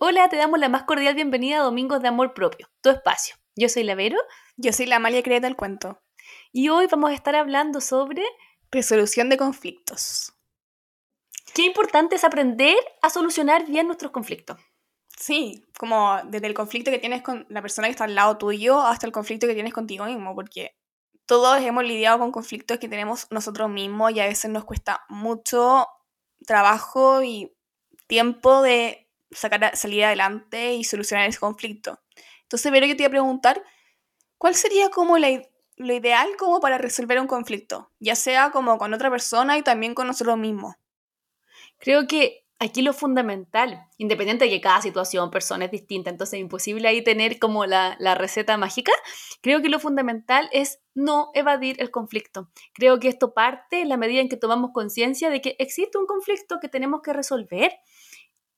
Hola, te damos la más cordial bienvenida a Domingos de Amor Propio, tu espacio. Yo soy la Vero. Yo soy la Amalia Creta del cuento. Y hoy vamos a estar hablando sobre resolución de conflictos. Qué importante es aprender a solucionar bien nuestros conflictos. Sí, como desde el conflicto que tienes con la persona que está al lado tuyo hasta el conflicto que tienes contigo mismo, porque todos hemos lidiado con conflictos que tenemos nosotros mismos y a veces nos cuesta mucho trabajo y tiempo de sacar, salir adelante y solucionar ese conflicto. Entonces, pero yo te iba a preguntar, ¿cuál sería como la, lo ideal como para resolver un conflicto? Ya sea como con otra persona y también con nosotros mismos. Creo que aquí lo fundamental, independiente de que cada situación, persona es distinta, entonces es imposible ahí tener como la, la, receta mágica, creo que lo fundamental es no evadir el conflicto. Creo que esto parte en la medida en que tomamos conciencia de que existe un conflicto que tenemos que resolver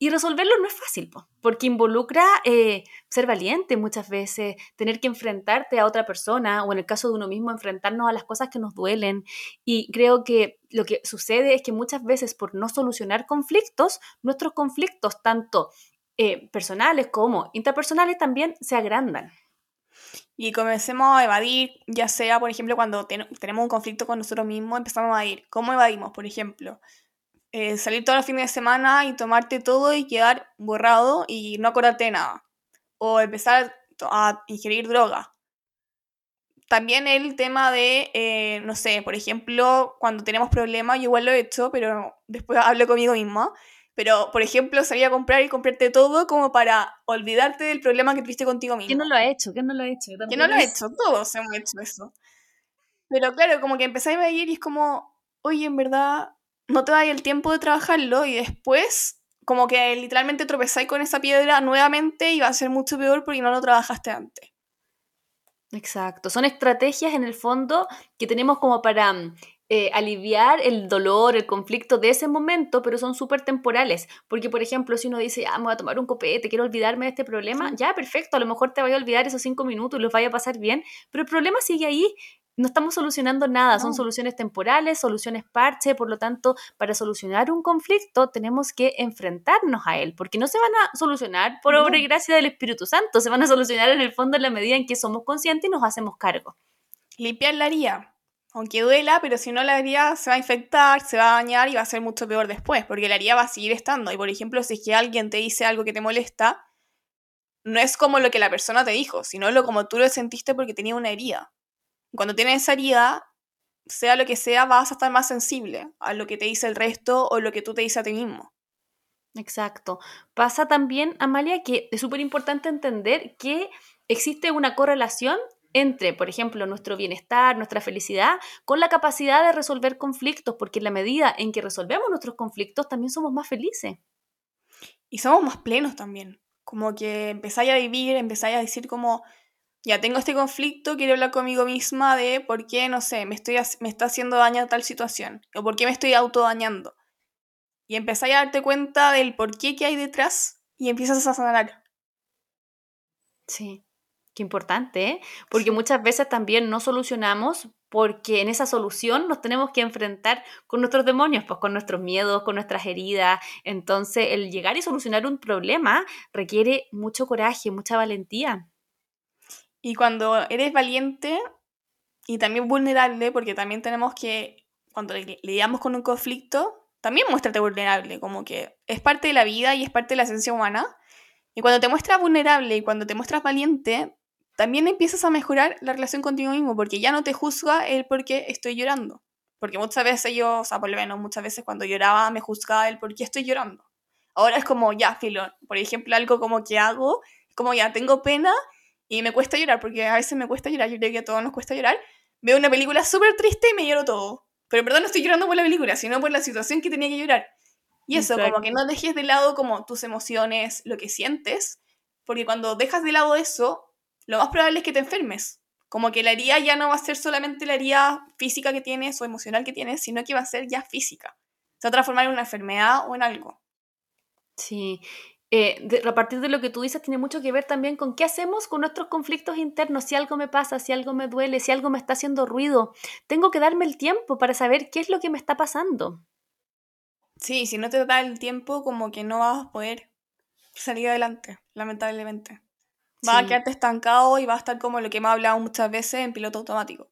y resolverlo no es fácil, porque involucra eh, ser valiente muchas veces, tener que enfrentarte a otra persona o en el caso de uno mismo enfrentarnos a las cosas que nos duelen. Y creo que lo que sucede es que muchas veces por no solucionar conflictos, nuestros conflictos, tanto eh, personales como interpersonales, también se agrandan. Y comencemos a evadir, ya sea, por ejemplo, cuando tenemos un conflicto con nosotros mismos, empezamos a evadir. ¿Cómo evadimos? Por ejemplo, eh, salir todos los fines de semana y tomarte todo y quedar borrado y no acordarte de nada. O empezar a ingerir droga. También el tema de, eh, no sé, por ejemplo, cuando tenemos problemas, yo igual lo he hecho, pero después hablo conmigo misma. Pero, por ejemplo, salir a comprar y comprarte todo como para olvidarte del problema que tuviste contigo mismo. ¿Quién no lo ha hecho? ¿Quién no lo ha hecho? ¿Quién no lo ha hecho? Todos hemos hecho eso. Pero claro, como que empezáis a ir y es como, oye, en verdad, no te da el tiempo de trabajarlo y después como que literalmente tropezáis con esa piedra nuevamente y va a ser mucho peor porque no lo trabajaste antes. Exacto, son estrategias en el fondo que tenemos como para eh, aliviar el dolor, el conflicto de ese momento, pero son súper temporales. Porque, por ejemplo, si uno dice, ah, me voy a tomar un copete, quiero olvidarme de este problema, ya, perfecto, a lo mejor te vaya a olvidar esos cinco minutos y los vaya a pasar bien, pero el problema sigue ahí no estamos solucionando nada, son soluciones temporales, soluciones parche, por lo tanto, para solucionar un conflicto tenemos que enfrentarnos a él, porque no se van a solucionar por obra y gracia del Espíritu Santo, se van a solucionar en el fondo en la medida en que somos conscientes y nos hacemos cargo. Limpiar la haría, aunque duela, pero si no la haría se va a infectar, se va a dañar y va a ser mucho peor después, porque la haría va a seguir estando. Y por ejemplo, si es que alguien te dice algo que te molesta, no es como lo que la persona te dijo, sino lo como tú lo sentiste porque tenía una herida. Cuando tienes esa herida, sea lo que sea, vas a estar más sensible a lo que te dice el resto o lo que tú te dices a ti mismo. Exacto. Pasa también, Amalia, que es súper importante entender que existe una correlación entre, por ejemplo, nuestro bienestar, nuestra felicidad, con la capacidad de resolver conflictos, porque en la medida en que resolvemos nuestros conflictos, también somos más felices. Y somos más plenos también. Como que empezáis a vivir, empezáis a decir como, ya tengo este conflicto, quiero hablar conmigo misma de por qué, no sé, me, estoy, me está haciendo daño tal situación, o por qué me estoy autodañando. Y empezáis a darte cuenta del por qué que hay detrás y empiezas a sanar. Sí, qué importante, ¿eh? Porque muchas veces también no solucionamos porque en esa solución nos tenemos que enfrentar con nuestros demonios, pues con nuestros miedos, con nuestras heridas. Entonces, el llegar y solucionar un problema requiere mucho coraje, mucha valentía. Y cuando eres valiente y también vulnerable, porque también tenemos que, cuando lidiamos con un conflicto, también muéstrate vulnerable, como que es parte de la vida y es parte de la esencia humana. Y cuando te muestras vulnerable y cuando te muestras valiente, también empiezas a mejorar la relación contigo mismo, porque ya no te juzga el por qué estoy llorando. Porque muchas veces yo, o sea, por lo menos muchas veces cuando lloraba me juzgaba el por qué estoy llorando. Ahora es como, ya, filo, por ejemplo, algo como que hago, como ya, tengo pena y me cuesta llorar, porque a veces me cuesta llorar, yo creo que a todos nos cuesta llorar, veo una película súper triste y me lloro todo. Pero en verdad no estoy llorando por la película, sino por la situación que tenía que llorar. Y eso, como que no dejes de lado como tus emociones, lo que sientes, porque cuando dejas de lado eso, lo más probable es que te enfermes. Como que la herida ya no va a ser solamente la herida física que tienes o emocional que tienes, sino que va a ser ya física. Se va a transformar en una enfermedad o en algo. Sí, eh, a partir de lo que tú dices, tiene mucho que ver también con qué hacemos con nuestros conflictos internos, si algo me pasa, si algo me duele, si algo me está haciendo ruido. Tengo que darme el tiempo para saber qué es lo que me está pasando. Sí, si no te da el tiempo, como que no vas a poder salir adelante, lamentablemente. Va a quedarte estancado y va a estar como lo que hemos hablado muchas veces en piloto automático.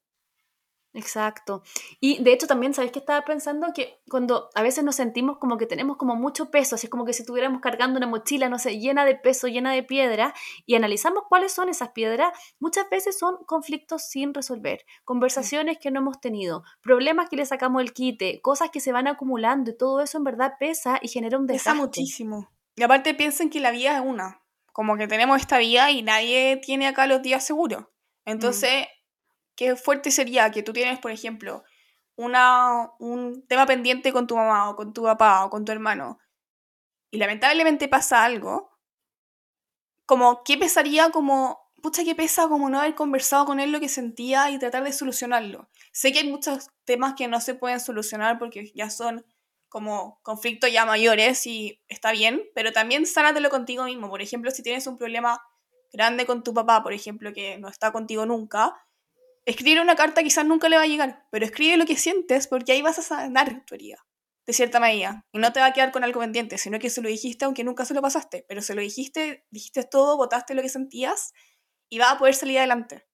Exacto. Y de hecho también, ¿sabes qué estaba pensando? Que cuando a veces nos sentimos como que tenemos como mucho peso, así como que si estuviéramos cargando una mochila, no sé, llena de peso, llena de piedra, y analizamos cuáles son esas piedras, muchas veces son conflictos sin resolver, conversaciones que no hemos tenido, problemas que le sacamos el quite, cosas que se van acumulando y todo eso en verdad pesa y genera un desastre. Pesa muchísimo. Y aparte piensen que la vida es una, como que tenemos esta vida y nadie tiene acá los días seguros. Mm. Qué fuerte sería que tú tienes, por ejemplo, una, un tema pendiente con tu mamá o con tu papá o con tu hermano y lamentablemente pasa algo, como qué pesaría como, pucha, qué pesa como no haber conversado con él lo que sentía y tratar de solucionarlo. Sé que hay muchos temas que no se pueden solucionar porque ya son como conflictos ya mayores y está bien, pero también sánatelo contigo mismo. Por ejemplo, si tienes un problema grande con tu papá, por ejemplo, que no está contigo nunca, Escribir una carta quizás nunca le va a llegar, pero escribe lo que sientes porque ahí vas a sanar tu herida, de cierta medida. Y no te va a quedar con algo pendiente, sino que se lo dijiste aunque nunca se lo pasaste, pero se lo dijiste, dijiste todo, votaste lo que sentías y vas a poder salir adelante.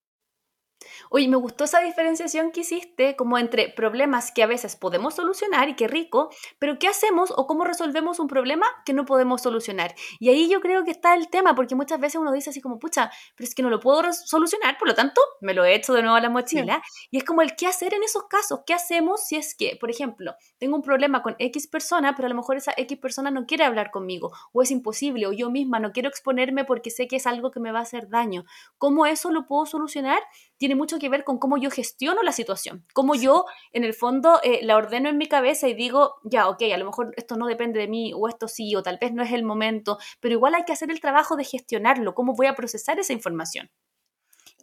Oye, me gustó esa diferenciación que hiciste como entre problemas que a veces podemos solucionar y qué rico, pero ¿qué hacemos o cómo resolvemos un problema que no podemos solucionar? Y ahí yo creo que está el tema, porque muchas veces uno dice así como, pucha, pero es que no lo puedo solucionar, por lo tanto, me lo he hecho de nuevo a la mochila. Y es como el qué hacer en esos casos, qué hacemos si es que, por ejemplo, tengo un problema con X persona, pero a lo mejor esa X persona no quiere hablar conmigo, o es imposible, o yo misma no quiero exponerme porque sé que es algo que me va a hacer daño. ¿Cómo eso lo puedo solucionar? Tiene mucho que ver con cómo yo gestiono la situación, cómo yo en el fondo eh, la ordeno en mi cabeza y digo, ya, ok, a lo mejor esto no depende de mí o esto sí, o tal vez no es el momento, pero igual hay que hacer el trabajo de gestionarlo, cómo voy a procesar esa información.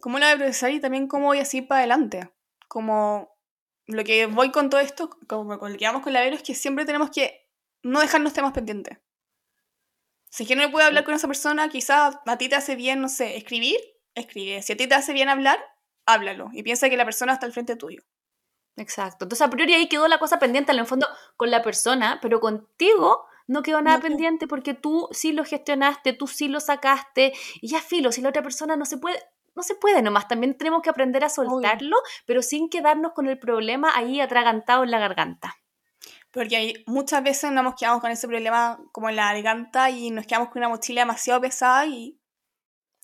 ¿Cómo la voy a procesar y también cómo voy a seguir para adelante? Como lo que voy con todo esto, como con lo que vamos con la Vero, es que siempre tenemos que no dejarnos temas pendientes. Si es que no puedo hablar con esa persona, quizás a ti te hace bien, no sé, escribir, escribe. Si a ti te hace bien hablar, háblalo y piensa que la persona está al frente tuyo. Exacto. Entonces, a priori ahí quedó la cosa pendiente, en el fondo, con la persona, pero contigo no quedó nada pendiente porque tú sí lo gestionaste, tú sí lo sacaste, y ya filo, si la otra persona no se puede, no se puede nomás, también tenemos que aprender a soltarlo, pero sin quedarnos con el problema ahí atragantado en la garganta. Porque hay, muchas veces nos quedamos con ese problema como en la garganta y nos quedamos con una mochila demasiado pesada y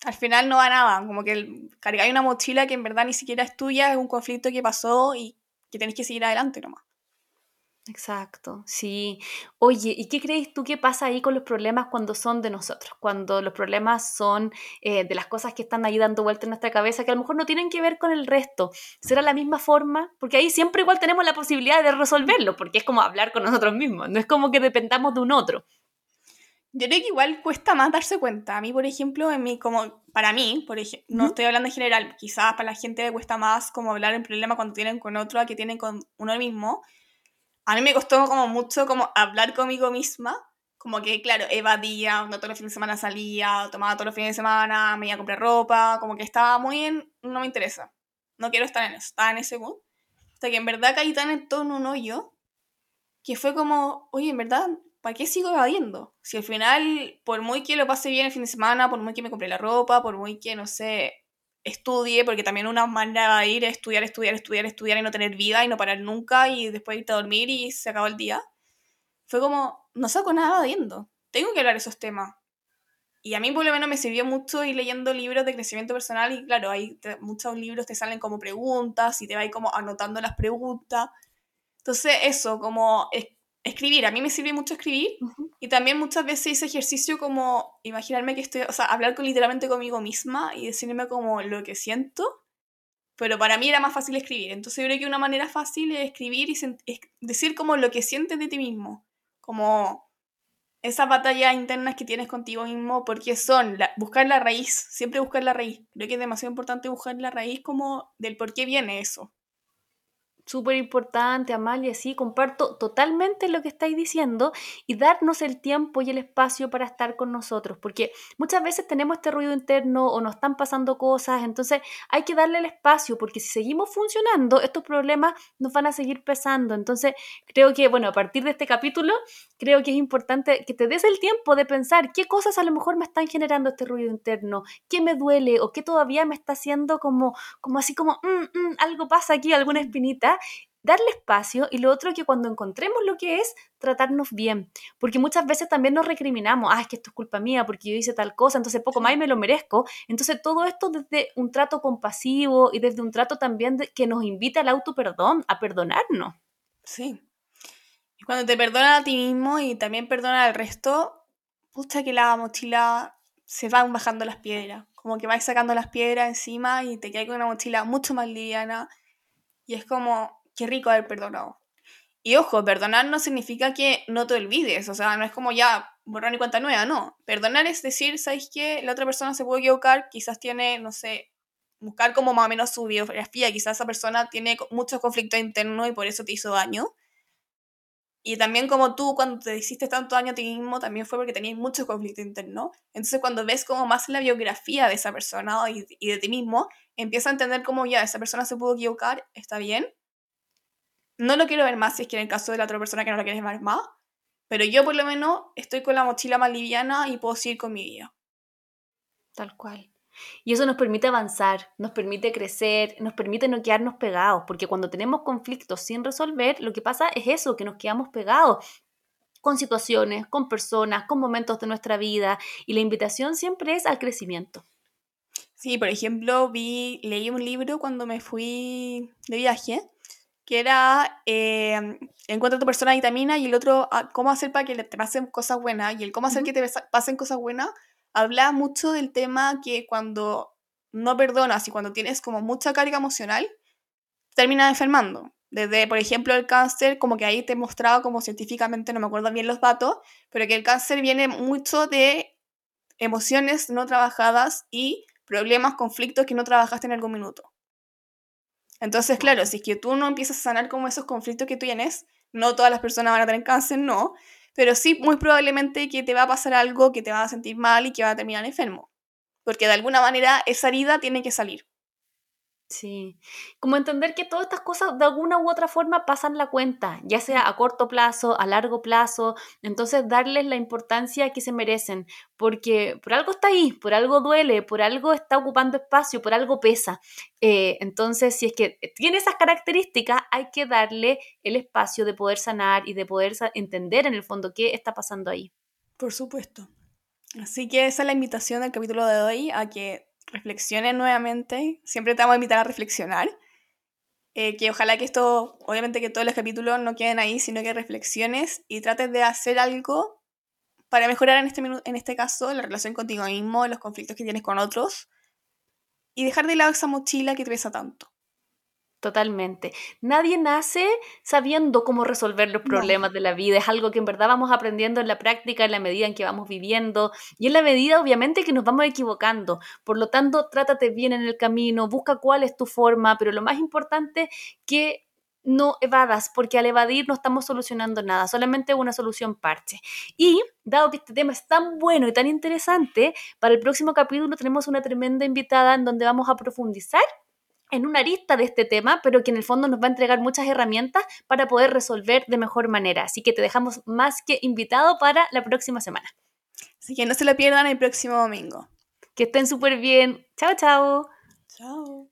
al final no va nada, como que cargáis una mochila que en verdad ni siquiera es tuya, es un conflicto que pasó y que tenéis que seguir adelante nomás. Exacto, sí. Oye, ¿y qué crees tú que pasa ahí con los problemas cuando son de nosotros? Cuando los problemas son eh, de las cosas que están ahí dando vuelta en nuestra cabeza, que a lo mejor no tienen que ver con el resto. ¿Será la misma forma? Porque ahí siempre igual tenemos la posibilidad de resolverlo, porque es como hablar con nosotros mismos, no es como que dependamos de un otro. Yo creo que igual cuesta más darse cuenta. A mí, por ejemplo, en mi, como, para mí, por ejemplo, no estoy hablando en general, quizás para la gente le cuesta más como hablar en problema cuando tienen con otro a que tienen con uno mismo. A mí me costó como mucho como hablar conmigo misma, como que, claro, evadía, no todos los fines de semana salía, tomaba todos los fines de semana, me iba a comprar ropa, como que estaba muy en, no me interesa, no quiero estar en eso, estaba en ese mood. Hasta que en verdad caí tan en todo un hoyo, que fue como, oye, en verdad, ¿para qué sigo evadiendo? Si al final, por muy que lo pase bien el fin de semana, por muy que me compre la ropa, por muy que, no sé, estudie, porque también una manera de ir es estudiar, estudiar, estudiar, estudiar y no tener vida y no parar nunca y después irte a dormir y se acabó el día. Fue como, no saco nada evadiendo. Tengo que hablar esos temas. Y a mí por lo menos me sirvió mucho ir leyendo libros de crecimiento personal y claro, hay muchos libros te salen como preguntas y te vas como anotando las preguntas. Entonces eso, como escribir, a mí me sirve mucho escribir y también muchas veces hice ejercicio como imaginarme que estoy, o sea, hablar con, literalmente conmigo misma y decirme como lo que siento, pero para mí era más fácil escribir, entonces yo creo que una manera fácil es escribir y decir como lo que sientes de ti mismo, como esas batallas internas que tienes contigo mismo, porque son buscar la raíz, siempre buscar la raíz, creo que es demasiado importante buscar la raíz como del por qué viene eso. Súper importante, Amalia, sí, comparto totalmente lo que estáis diciendo y darnos el tiempo y el espacio para estar con nosotros, porque muchas veces tenemos este ruido interno o nos están pasando cosas, entonces hay que darle el espacio, porque si seguimos funcionando, estos problemas nos van a seguir pesando. Entonces, creo que, bueno, a partir de este capítulo, creo que es importante que te des el tiempo de pensar qué cosas a lo mejor me están generando este ruido interno, qué me duele o qué todavía me está haciendo como, como así como, mm, mm, algo pasa aquí, alguna espinita darle espacio y lo otro que cuando encontremos lo que es, tratarnos bien, porque muchas veces también nos recriminamos, ah, es que esto es culpa mía porque yo hice tal cosa, entonces poco más y me lo merezco. Entonces todo esto desde un trato compasivo y desde un trato también que nos invita al auto perdón, a perdonarnos. Sí. Y cuando te perdonas a ti mismo y también perdonas al resto, pucha que la mochila se van bajando las piedras, como que vais sacando las piedras encima y te quedas con una mochila mucho más liviana y es como, qué rico haber perdonado. Y ojo, perdonar no significa que no te olvides, o sea, no es como ya borrar ni cuenta nueva, no. Perdonar es decir, ¿sabes qué? La otra persona se puede equivocar, quizás tiene, no sé, buscar como más o menos su biografía, quizás esa persona tiene muchos conflictos internos y por eso te hizo daño. Y también como tú cuando te hiciste tanto daño a ti mismo, también fue porque tenías muchos conflictos internos. Entonces cuando ves como más la biografía de esa persona y, y de ti mismo, empieza a entender cómo ya esa persona se pudo equivocar, está bien. No lo quiero ver más si es que en el caso de la otra persona que no la quieres ver más, pero yo por lo menos estoy con la mochila más liviana y puedo seguir con mi vida. Tal cual. Y eso nos permite avanzar, nos permite crecer, nos permite no quedarnos pegados, porque cuando tenemos conflictos sin resolver, lo que pasa es eso, que nos quedamos pegados con situaciones, con personas, con momentos de nuestra vida, y la invitación siempre es al crecimiento. Sí, por ejemplo, vi, leí un libro cuando me fui de viaje, que era eh, Encuentra tu persona vitamina y el otro, ah, cómo hacer para que te pasen cosas buenas. Y el cómo hacer que te pasen cosas buenas, habla mucho del tema que cuando no perdonas y cuando tienes como mucha carga emocional, terminas enfermando. Desde, por ejemplo, el cáncer, como que ahí te he mostrado como científicamente, no me acuerdo bien los datos, pero que el cáncer viene mucho de emociones no trabajadas y problemas, conflictos que no trabajaste en algún minuto. Entonces, claro, si es que tú no empiezas a sanar como esos conflictos que tú tienes, no todas las personas van a tener cáncer, no, pero sí muy probablemente que te va a pasar algo que te va a sentir mal y que va a terminar enfermo. Porque de alguna manera esa herida tiene que salir. Sí, como entender que todas estas cosas de alguna u otra forma pasan la cuenta, ya sea a corto plazo, a largo plazo, entonces darles la importancia que se merecen, porque por algo está ahí, por algo duele, por algo está ocupando espacio, por algo pesa. Eh, entonces, si es que tiene esas características, hay que darle el espacio de poder sanar y de poder entender en el fondo qué está pasando ahí. Por supuesto. Así que esa es la invitación del capítulo de hoy, a que reflexionen nuevamente. Siempre te vamos a invitar a reflexionar. Eh, que ojalá que esto, obviamente que todos los capítulos no queden ahí, sino que reflexiones y trates de hacer algo para mejorar en este, en este caso la relación contigo mismo, los conflictos que tienes con otros y dejar de lado esa mochila que te pesa tanto. Totalmente. Nadie nace sabiendo cómo resolver los problemas de la vida. Es algo que en verdad vamos aprendiendo en la práctica, en la medida en que vamos viviendo y en la medida, obviamente, que nos vamos equivocando. Por lo tanto, trátate bien en el camino, busca cuál es tu forma, pero lo más importante que no evadas, porque al evadir no estamos solucionando nada, solamente una solución parche. Y dado que este tema es tan bueno y tan interesante, para el próximo capítulo tenemos una tremenda invitada en donde vamos a profundizar en una arista de este tema, pero que en el fondo nos va a entregar muchas herramientas para poder resolver de mejor manera. Así que te dejamos más que invitado para la próxima semana. Así que no se lo pierdan el próximo domingo. Que estén súper bien. Chao, chao. Chao.